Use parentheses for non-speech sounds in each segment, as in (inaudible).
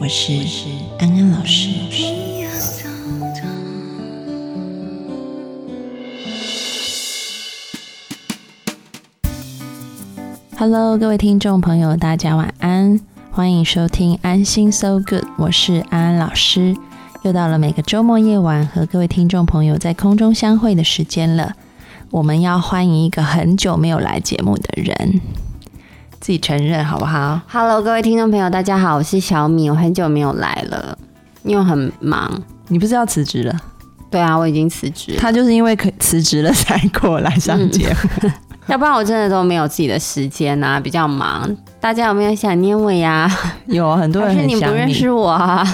我是安安老师。Hello，各位听众朋友，大家晚安，欢迎收听安心 So Good，我是安安老师。又到了每个周末夜晚和各位听众朋友在空中相会的时间了。我们要欢迎一个很久没有来节目的人，自己承认好不好？Hello，各位听众朋友，大家好，我是小米，我很久没有来了，因为很忙。你不是要辞职了？对啊，我已经辞职，他就是因为可辞职了才过来上节目。(laughs) 要不然我真的都没有自己的时间啊，比较忙。大家有没有想念我呀？有很多人还是你不认识我啊？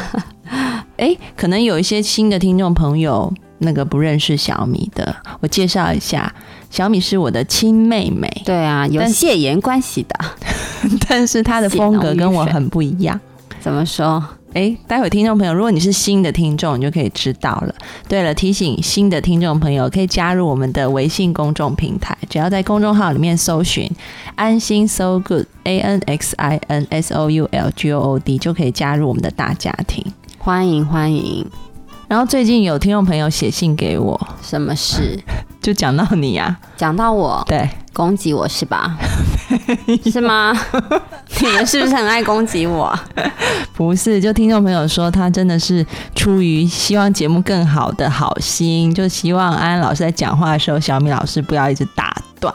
(laughs) 哎，可能有一些新的听众朋友，那个不认识小米的，我介绍一下，小米是我的亲妹妹，对啊，有但血缘关系的。(laughs) 但是她的风格跟我很不一样。怎么说？哎，待会听众朋友，如果你是新的听众，你就可以知道了。对了，提醒新的听众朋友可以加入我们的微信公众平台，只要在公众号里面搜寻“安心 So Good A N X I N S O U L G O O D”，就可以加入我们的大家庭。欢迎欢迎，然后最近有听众朋友写信给我，什么事？(laughs) 就讲到你啊，讲到我对，攻击我是吧？(laughs) 是吗？(laughs) 你们是不是很爱攻击我？不是，就听众朋友说他真的是出于希望节目更好的好心，就希望安安老师在讲话的时候，小米老师不要一直打断。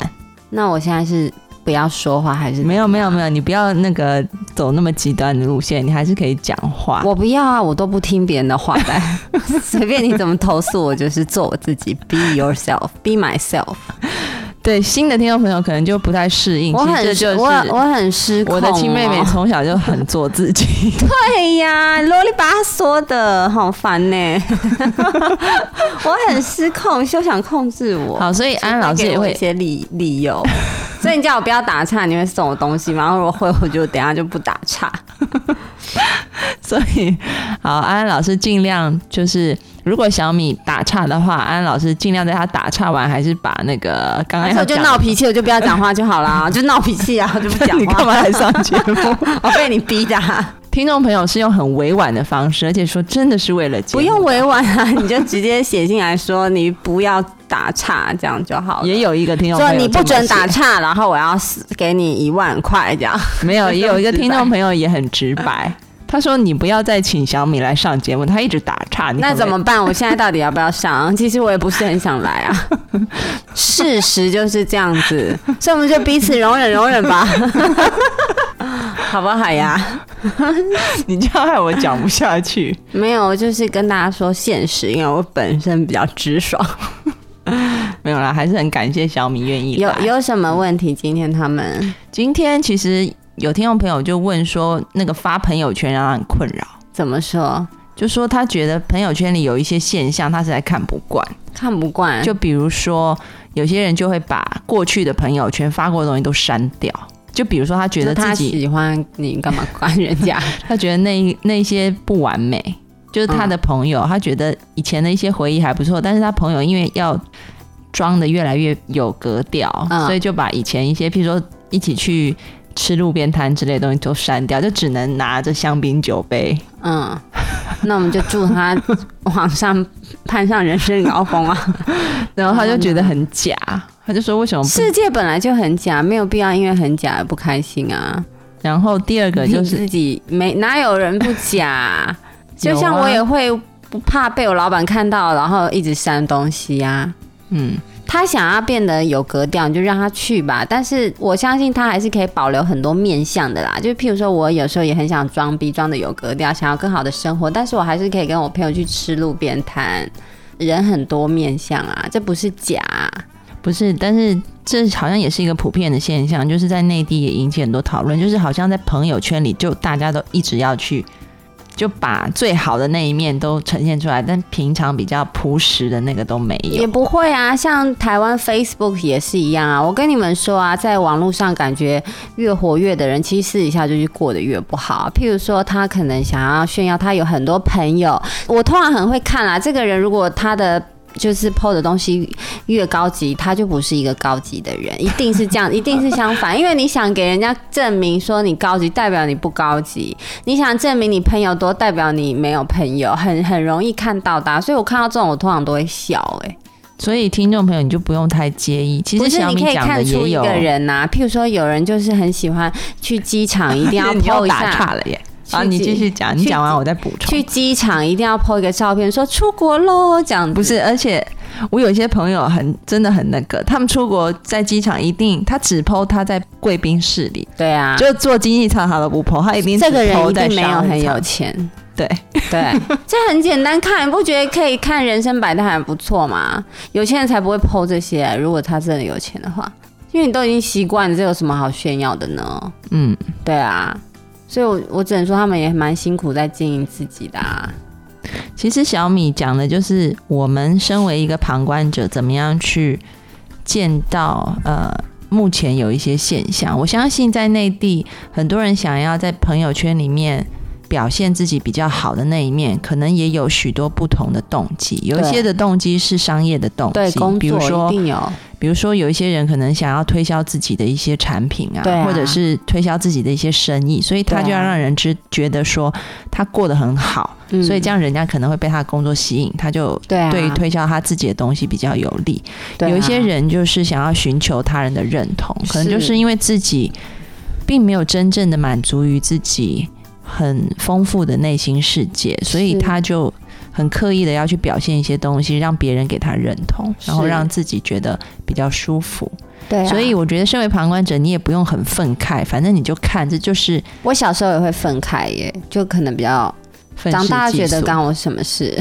那我现在是不要说话还是没有没有没有，你不要那个走那么极端的路线，你还是可以讲话。我不要啊，我都不听别人的话的，(laughs) 随便你怎么投诉我，就是做我自己，be yourself，be myself。对新的听众朋友可能就不太适应，我很其实就是我我很失控、哦我的亲妹妹。从小就很做自己。(laughs) 对呀，啰里吧嗦的，好烦呢。(laughs) 我很失控，休想控制我。好，所以安安老师也会一些理理由。(laughs) 所以你叫我不要打岔，你会送我东西吗？然后如果会，我就等下就不打岔。所以，好，安安老师尽量就是，如果小米打岔的话，安安老师尽量在他打岔完，还是把那个刚刚那时候就闹脾气，我就不要讲话就好了，(laughs) 就闹脾气啊，我就不讲话。你干嘛来上节目？(laughs) 我被你逼的、啊，听众朋友是用很委婉的方式，而且说真的是为了不用委婉啊，你就直接写进来说你不要打岔，这样就好了。也有一个听众朋友说你不准打岔，然后我要给你一万块这样。没有，也有一个 (laughs) 听众朋友也很直白，他说你不要再请小米来上节目，他一直打岔，你那怎么办？我现在到底要不要上？其实我也不是很想来啊。(laughs) 事实就是这样子，所以我们就彼此容忍容忍吧，好不好呀？你这样害我讲不下去。没有，就是跟大家说现实，因为我本身比较直爽。没有啦，还是很感谢小米愿意有。有什么问题？今天他们今天其实有听众朋友就问说，那个发朋友圈让他很困扰，怎么说？就说他觉得朋友圈里有一些现象，他实在看不惯。看不惯就比如说，有些人就会把过去的朋友圈发过的东西都删掉。就比如说，他觉得他自己，喜欢你，干嘛管人家？(laughs) 他觉得那那些不完美，就是他的朋友，他觉得以前的一些回忆还不错，但是他朋友因为要装的越来越有格调，嗯所以就把以前一些，譬如说一起去吃路边摊之类的东西都删掉，就只能拿着香槟酒杯。嗯，那我们就祝他往上攀上人生高峰啊！(laughs) 然后他就觉得很假，他就说为什么？世界本来就很假，没有必要因为很假而不开心啊。然后第二个就是自己没哪有人不假？(laughs) 就像我也会不怕被我老板看到，然后一直删东西呀、嗯，他想要变得有格调，你就让他去吧。但是我相信他还是可以保留很多面相的啦。就譬如说，我有时候也很想装逼，装的有格调，想要更好的生活，但是我还是可以跟我朋友去吃路边摊。人很多面相啊，这不是假、不是，但是这好像也是一个普遍的现象，就是在内地也引起很多讨论，就是好像在朋友圈里就大家都一直要去就把最好的那一面都呈现出来，但平常比较朴实的那个都没有。也不会啊，像台湾 Facebook 也是一样啊。我跟你们说啊，在网络上感觉越活跃的人，其实私底下就是过得越不好。譬如说，他可能想要炫耀他有很多朋友，我通常很会看啊，这个人如果他的。就是 PO 的东西越高级，他就不是一个高级的人，一定是这样，一定是相反。因为你想给人家证明说你高级，代表你不高级；你想证明你朋友多，代表你没有朋友，很很容易看到的。所以我看到这种，我通常都会笑。哎，所以听众朋友你就不用太介意。其实你可以看出一个人呐，譬如说有人就是很喜欢去机场，一定要 (laughs) PO 一下了耶。好，你继续讲，你讲完我再补充。去机场一定要 po 一个照片，说出国喽，这样不是？而且我有些朋友很真的很那个，他们出国在机场一定他只 po 他在贵宾室里，对啊，就坐经济舱他都不 po，他一定这个人一定没有很有钱，对对，(laughs) 这很简单看，你不觉得可以看人生百态还不错吗？有钱人才不会 po 这些，如果他真的有钱的话，因为你都已经习惯了，这有什么好炫耀的呢？嗯，对啊。所以，我我只能说，他们也蛮辛苦在经营自己的。啊。其实小米讲的就是，我们身为一个旁观者，怎么样去见到呃，目前有一些现象。我相信在内地，很多人想要在朋友圈里面表现自己比较好的那一面，可能也有许多不同的动机。有一些的动机是商业的动机，比如说。比如说，有一些人可能想要推销自己的一些产品啊，或者是推销自己的一些生意，所以他就要让人知觉得说他过得很好，所以这样人家可能会被他的工作吸引，他就对于推销他自己的东西比较有利。有一些人就是想要寻求他人的认同，可能就是因为自己并没有真正的满足于自己很丰富的内心世界，所以他就。很刻意的要去表现一些东西，让别人给他认同，然后让自己觉得比较舒服。对，所以我觉得身为旁观者，你也不用很愤慨，反正你就看，这就是我小时候也会愤慨耶，就可能比较长大觉得干我什么事。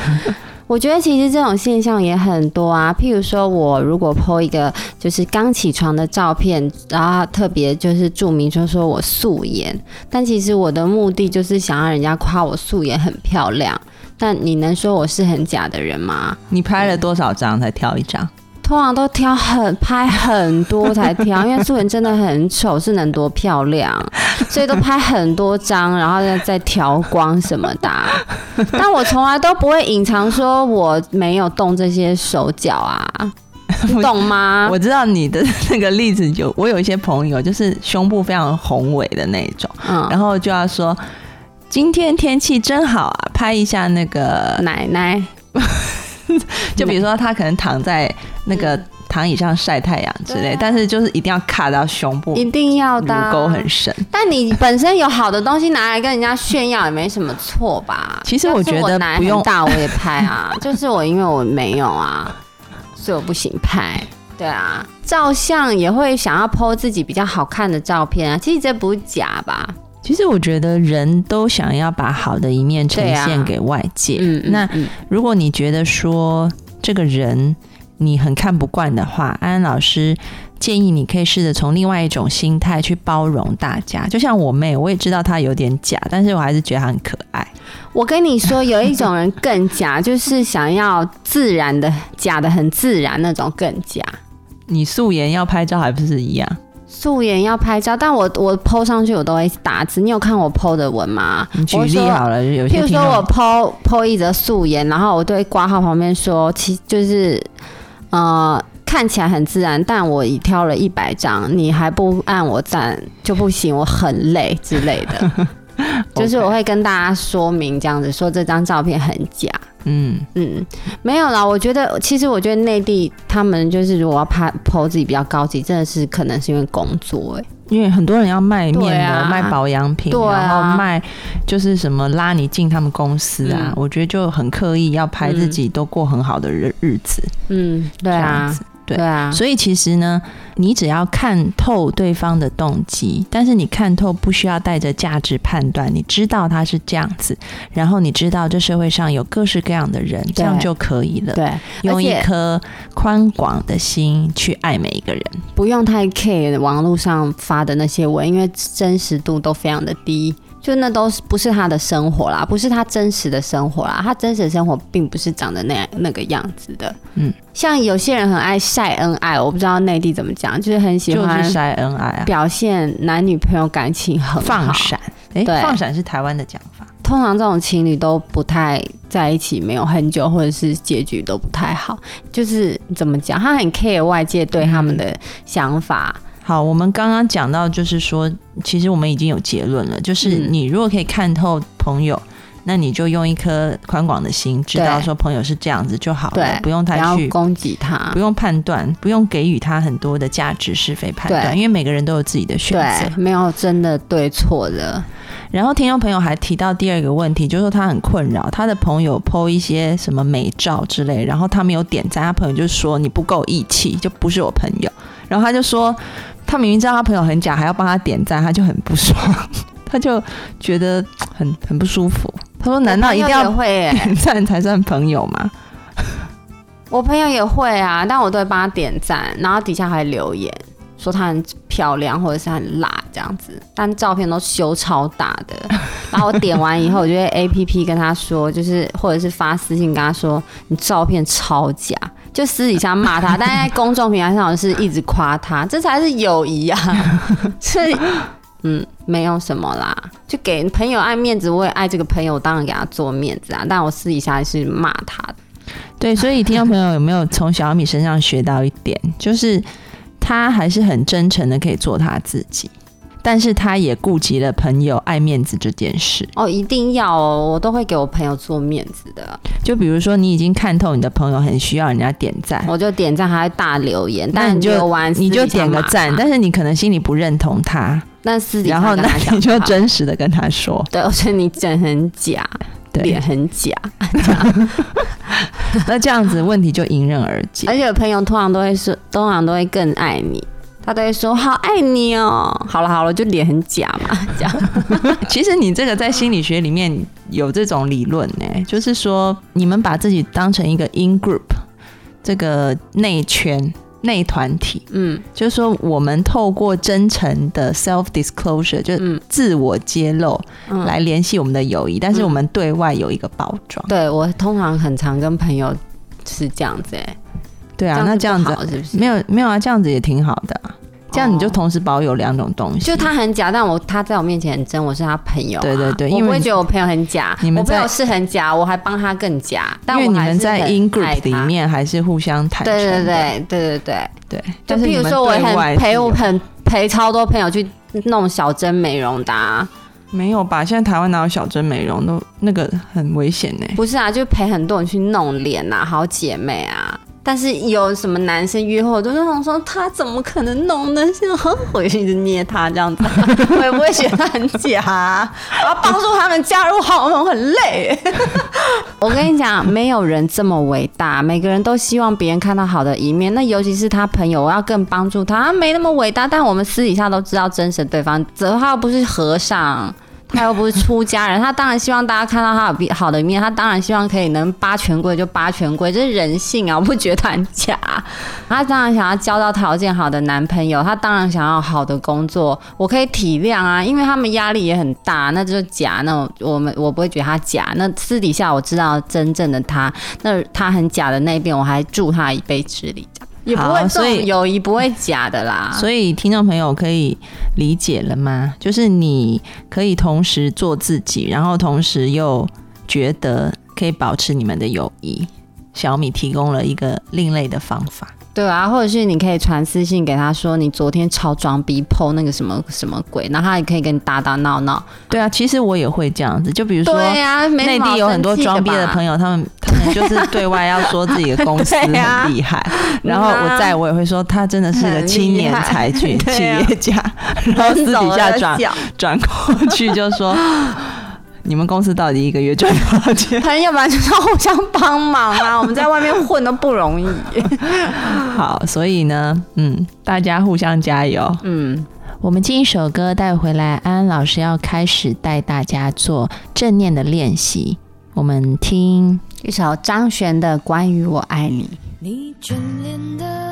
(laughs) 我觉得其实这种现象也很多啊，譬如说我如果 po 一个就是刚起床的照片，然后特别就是注明说说我素颜，但其实我的目的就是想让人家夸我素颜很漂亮。但你能说我是很假的人吗？你拍了多少张才挑一张？通常都挑很拍很多才挑，因为素颜真的很丑，是能多漂亮？所以都拍很多张，然后再再调光什么的。(laughs) 但我从来都不会隐藏说我没有动这些手脚啊，(laughs) 你懂吗？我知道你的那个例子，有我有一些朋友就是胸部非常宏伟的那种，嗯，然后就要说。今天天气真好啊！拍一下那个奶奶，(laughs) 就比如说他可能躺在那个躺椅上晒太阳之类，但是就是一定要卡到胸部，一定要的，乳沟很深。但你本身有好的东西拿来跟人家炫耀也没什么错吧？其实我觉得不用大我也拍啊，(laughs) 就是我因为我没有啊，所以我不行拍。对啊，照相也会想要 po 自己比较好看的照片啊，其实这不是假吧？其实我觉得人都想要把好的一面呈现给外界。嗯，那如果你觉得说这个人你很看不惯的话，安安老师建议你可以试着从另外一种心态去包容大家。就像我妹，我也知道她有点假，但是我还是觉得她很可爱。我跟你说，有一种人更假，就是想要自然的假的很自然那种更假。你素颜要拍照还不是一样？素颜要拍照，但我我 PO 上去我都会打字。你有看我 PO 的文吗？你举例好了，有譬如说我 PO PO 一则素颜，然后我对挂号旁边说，其就是呃看起来很自然，但我已挑了一百张，你还不按我赞就不行，我很累之类的。(laughs) 就是我会跟大家说明这样子，说这张照片很假。嗯嗯，没有啦。我觉得其实我觉得内地他们就是如果要拍 PO 自己比较高级，真的是可能是因为工作哎，因为很多人要卖面膜、卖保养品，然后卖就是什么拉你进他们公司啊，我觉得就很刻意要拍自己都过很好的日日子。嗯，对啊。对啊，所以其实呢，你只要看透对方的动机，但是你看透不需要带着价值判断，你知道他是这样子，然后你知道这社会上有各式各样的人，这样就可以了。对，用一颗宽广的心去爱每一个人，不用太 care 网络上发的那些文，因为真实度都非常的低。就那都是不是他的生活啦，不是他真实的生活啦，他真实的生活并不是长得那样那个样子的。嗯，像有些人很爱晒恩爱，我不知道内地怎么讲，就是很喜就欢是晒恩爱啊，表现男女朋友感情很好放。闪。哎，对放闪是台湾的讲法。通常这种情侣都不太在一起，没有很久，或者是结局都不太好。就是怎么讲，他很 care 外界对他们的想法。好，我们刚刚讲到，就是说，其实我们已经有结论了，就是嗯你如果可以看透朋友，那你就用一颗宽广的心，知道说朋友是这样子就好了，，不用不太去。攻击他不。用判断，不用给予他很多的价值是非判断，因为每个人都有自己的选择。，没有真的对错的。然后听众朋友还提到第二个问题，就是说他很困扰，他的朋友 PO 一些什么美照之类，然后他没有点赞，他朋友就说你不够义气，就不是我朋友。然后他就说，他明明知道他朋友很假，还要帮他点赞，他就很不爽，(laughs) 他就觉得很很不舒服。他说：“难道一定要会耶、点赞才算朋友吗 (laughs) 我朋友也会啊，但我都会帮他点赞，然后底下还留言说她很漂亮或者是很辣这样子，但照片都修超大的。(laughs) 然后我点完以后，我就会 A P P 跟他说，就是或者是发私信跟他说，你照片超假。就私底下骂他，但是在公众平台上是一直夸他，这才是友谊啊！(laughs) 是，嗯，没有什么啦，就给朋友爱面子，我也爱这个朋友，当然给他做面子啊。但我私底下是骂他的。？”对，所以听众朋友有没有从小米身上学到一点，就是他还是很真诚的，可以做他自己，但是他也顾及了朋友爱面子这件事。哦，一定要哦，我都会给我朋友做面子的，就比如说，你已经看透你的朋友很需要人家点赞，我就点赞，还会大留言，但你就你就点个赞，但是你可能心里不认同他，但私底下然后那跟他讲你就好真实的跟他说，对，我觉得你整很假，对。脸，很假，(laughs) 那这样子问题就迎刃而解。而且朋友通常都会说，通常都会更爱你。他都会说好爱你哦，好了好了，就脸很假嘛，(laughs) 这样。(laughs) 其实你这个在心理学里面有这种理论呢、就是说你们把自己当成一个 in group 这个内圈内团体，嗯。就是说我们透过真诚的 self disclosure，就是自我揭露嗯，来联系我们的友谊，但是我们对外有一个包装。对我通常很常跟朋友是这样子哎、对啊，那这样子是不是？没有没有啊，这样子也挺好的、啊。这样你就同时保有两种东西。就他很假，但我他在我面前很真，我是他朋友、啊。对对对我不因为会觉得我朋友很假，你们我朋友是很假，我还帮他更假。但因为你们在 in 爱 group 里。面还是互相坦诚对的。对对对对对，对就但是你们譬如说，我很陪我很陪超多朋友去弄小针美容的、啊，没有吧？现在台湾哪有小针美容都那个很危险呢、不是啊，就陪很多人去弄脸啊，好姐妹啊。但是有什么男生约会，我都是想说他怎么可能弄呢？现在我就一直捏他这样子，(laughs) 我也不会觉得他很假、啊。我要帮助他们加入好盟，很累。我跟你讲，没有人这么伟大，每个人都希望别人看到好的一面。那尤其是他朋友，我要更帮助他。他没那么伟大，但我们私底下都知道真实对方。泽浩不是和尚。他又不是出家人，他当然希望大家看到他有比好的一面，他当然希望可以能扒权贵就扒权贵，这是人性啊！我不觉得他很假。他当然想要交到条件好的男朋友，他当然想要好的工作，我可以体谅啊，因为他们压力也很大，那就是假。那我我们我不会觉得他假，那私底下我知道真正的他，那他很假的那一边，我还助他一臂之力，这样也不会所以友谊不会假的啦。所以听众朋友可以理解了吗？就是你可以同时做自己，然后同时又觉得可以保持你们的友谊。小米提供了一个另类的方法。对啊，或者是你可以传私信给他说你昨天超装逼 PO 那个什么什么鬼，然后他也可以跟你打打闹闹。对啊，其实我也会这样子，就比如说。内地有很多装逼的朋友，他们他们就是对外要说自己的公司很厉害，(laughs) 然后我在我也会说他真的是个青年才俊企业家，(laughs) 然后私底下转转过去就说你们公司到底一个月赚多少钱？朋友们就是要互相帮忙啊，我们在外面混都不容易。(laughs) 好，所以呢，嗯，大家互相加油。嗯，我们进一首歌带回来，安安老师要开始带大家做正念的练习。我们听一首张悬的《关于我爱你》。你眷恋的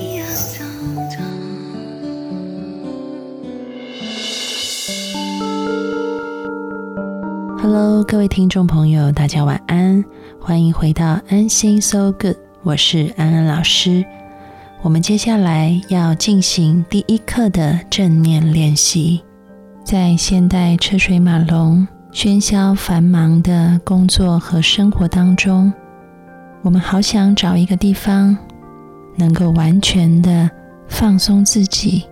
Hello，各位听众朋友，大家晚安，欢迎回到安心 So Good，我是安安老师。我们接下来要进行第一课的正念练习。在现代车水马龙、喧嚣繁忙的工作和生活当中，我们好想找一个地方，能够完全的放松自己。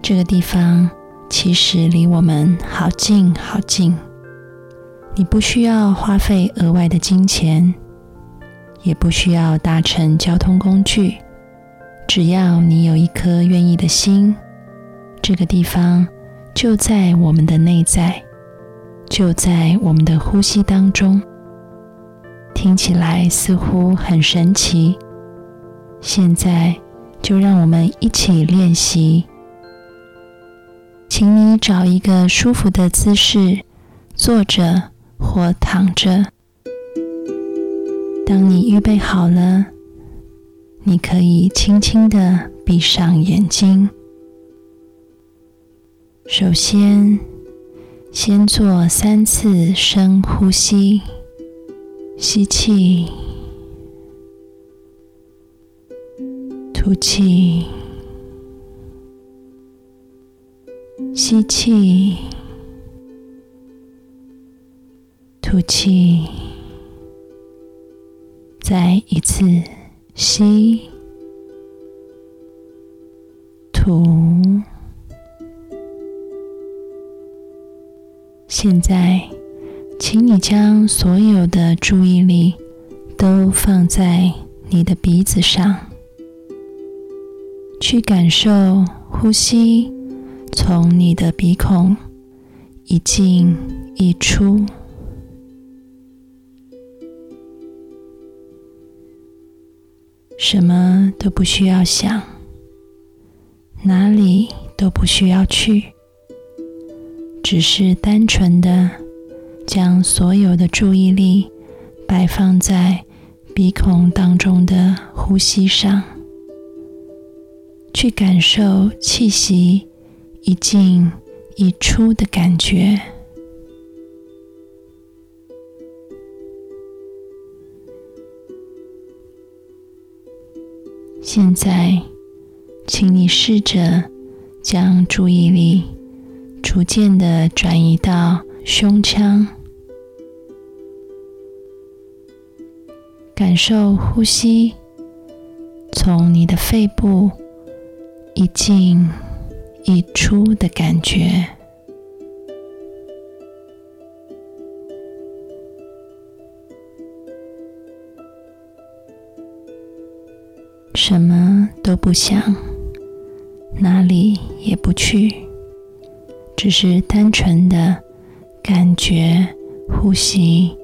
这个地方其实离我们好近好近。你不需要花费额外的金钱，也不需要搭乘交通工具，只要你有一颗愿意的心，这个地方就在我们的内在，就在我们的呼吸当中。听起来似乎很神奇。现在就让我们一起练习，请你找一个舒服的姿势，坐着。或躺着。当你预备好了，你可以轻轻的闭上眼睛。首先，先做三次深呼吸，吸气，吐气，吸气。吐气，再一次吸，吐。现在，请你将所有的注意力都放在你的鼻子上，去感受呼吸从你的鼻孔一进一出。什么都不需要想，哪里都不需要去，只是单纯的将所有的注意力摆放在鼻孔当中的呼吸上，去感受气息一进一出的感觉。现在，请你试着将注意力逐渐的转移到胸腔，感受呼吸从你的肺部一进一出的感觉。都不想，哪里也不去，只是单纯的感觉呼吸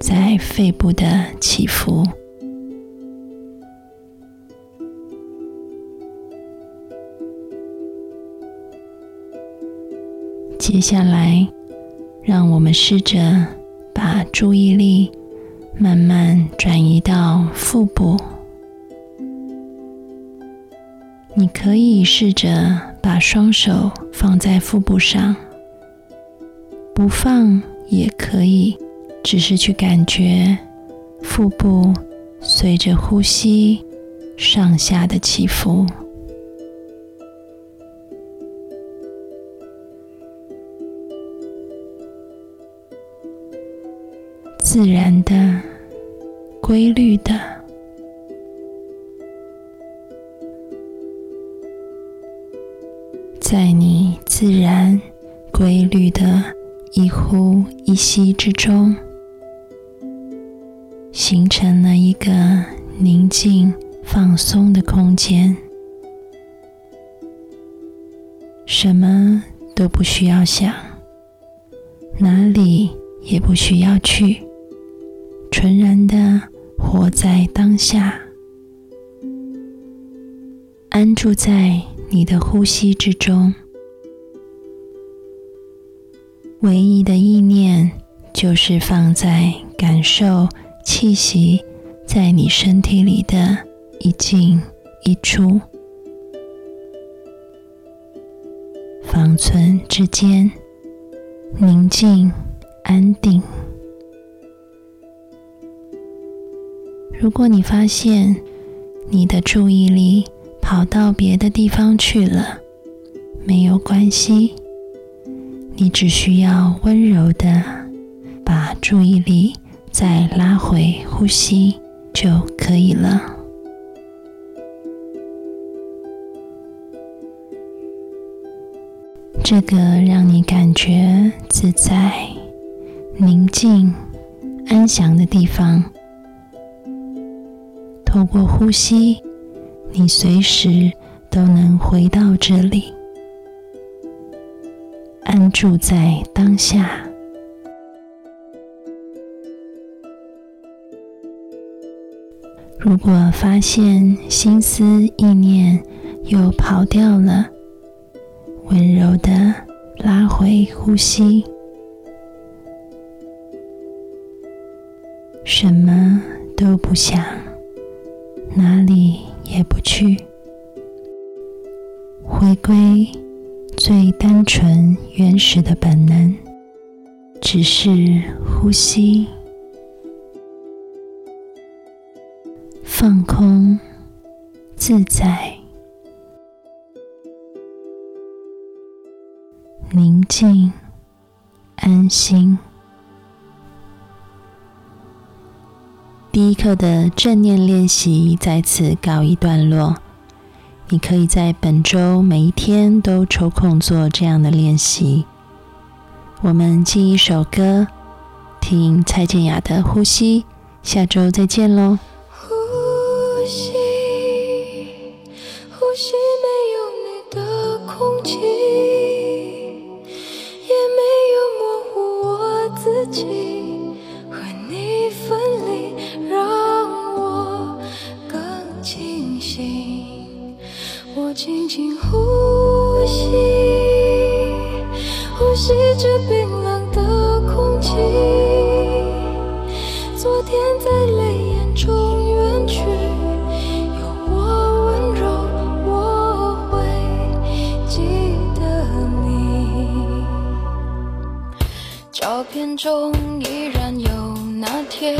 在肺部的起伏。接下来，让我们试着把注意力慢慢转移到腹部。你可以试着把双手放在腹部上，不放也可以，只是去感觉腹部随着呼吸上下的起伏，自然的、规律的。在你自然规律的一呼一吸之中，形成了一个宁静放松的空间，什么都不需要想，哪里也不需要去，纯然的活在当下，安住在。你的呼吸之中，唯一的意念就是放在感受气息在你身体里的一进一出，方寸之间宁静安定。如果你发现你的注意力跑到别的地方去了，没有关系，你只需要温柔的把注意力再拉回呼吸就可以了。这个让你感觉自在、宁静、安详的地方，透过呼吸，你随时都能回到这里，安住在当下。如果发现心思意念又跑掉了，温柔的拉回呼吸，什么都不想，哪里也不去，回归最单纯原始的本能，只是呼吸。放空，自在，宁静，安心。第一课的正念练习在此告一段落。你可以在本周每一天都抽空做这样的练习。我们进一首歌，听蔡健雅的《呼吸》。下周再见喽。呼吸，照片中依然有那天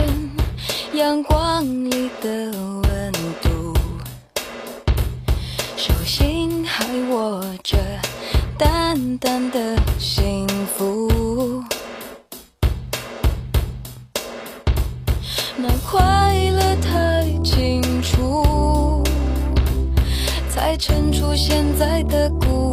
阳光里的温度，手心还握着淡淡的幸福。那快乐太清楚，才衬出现在的孤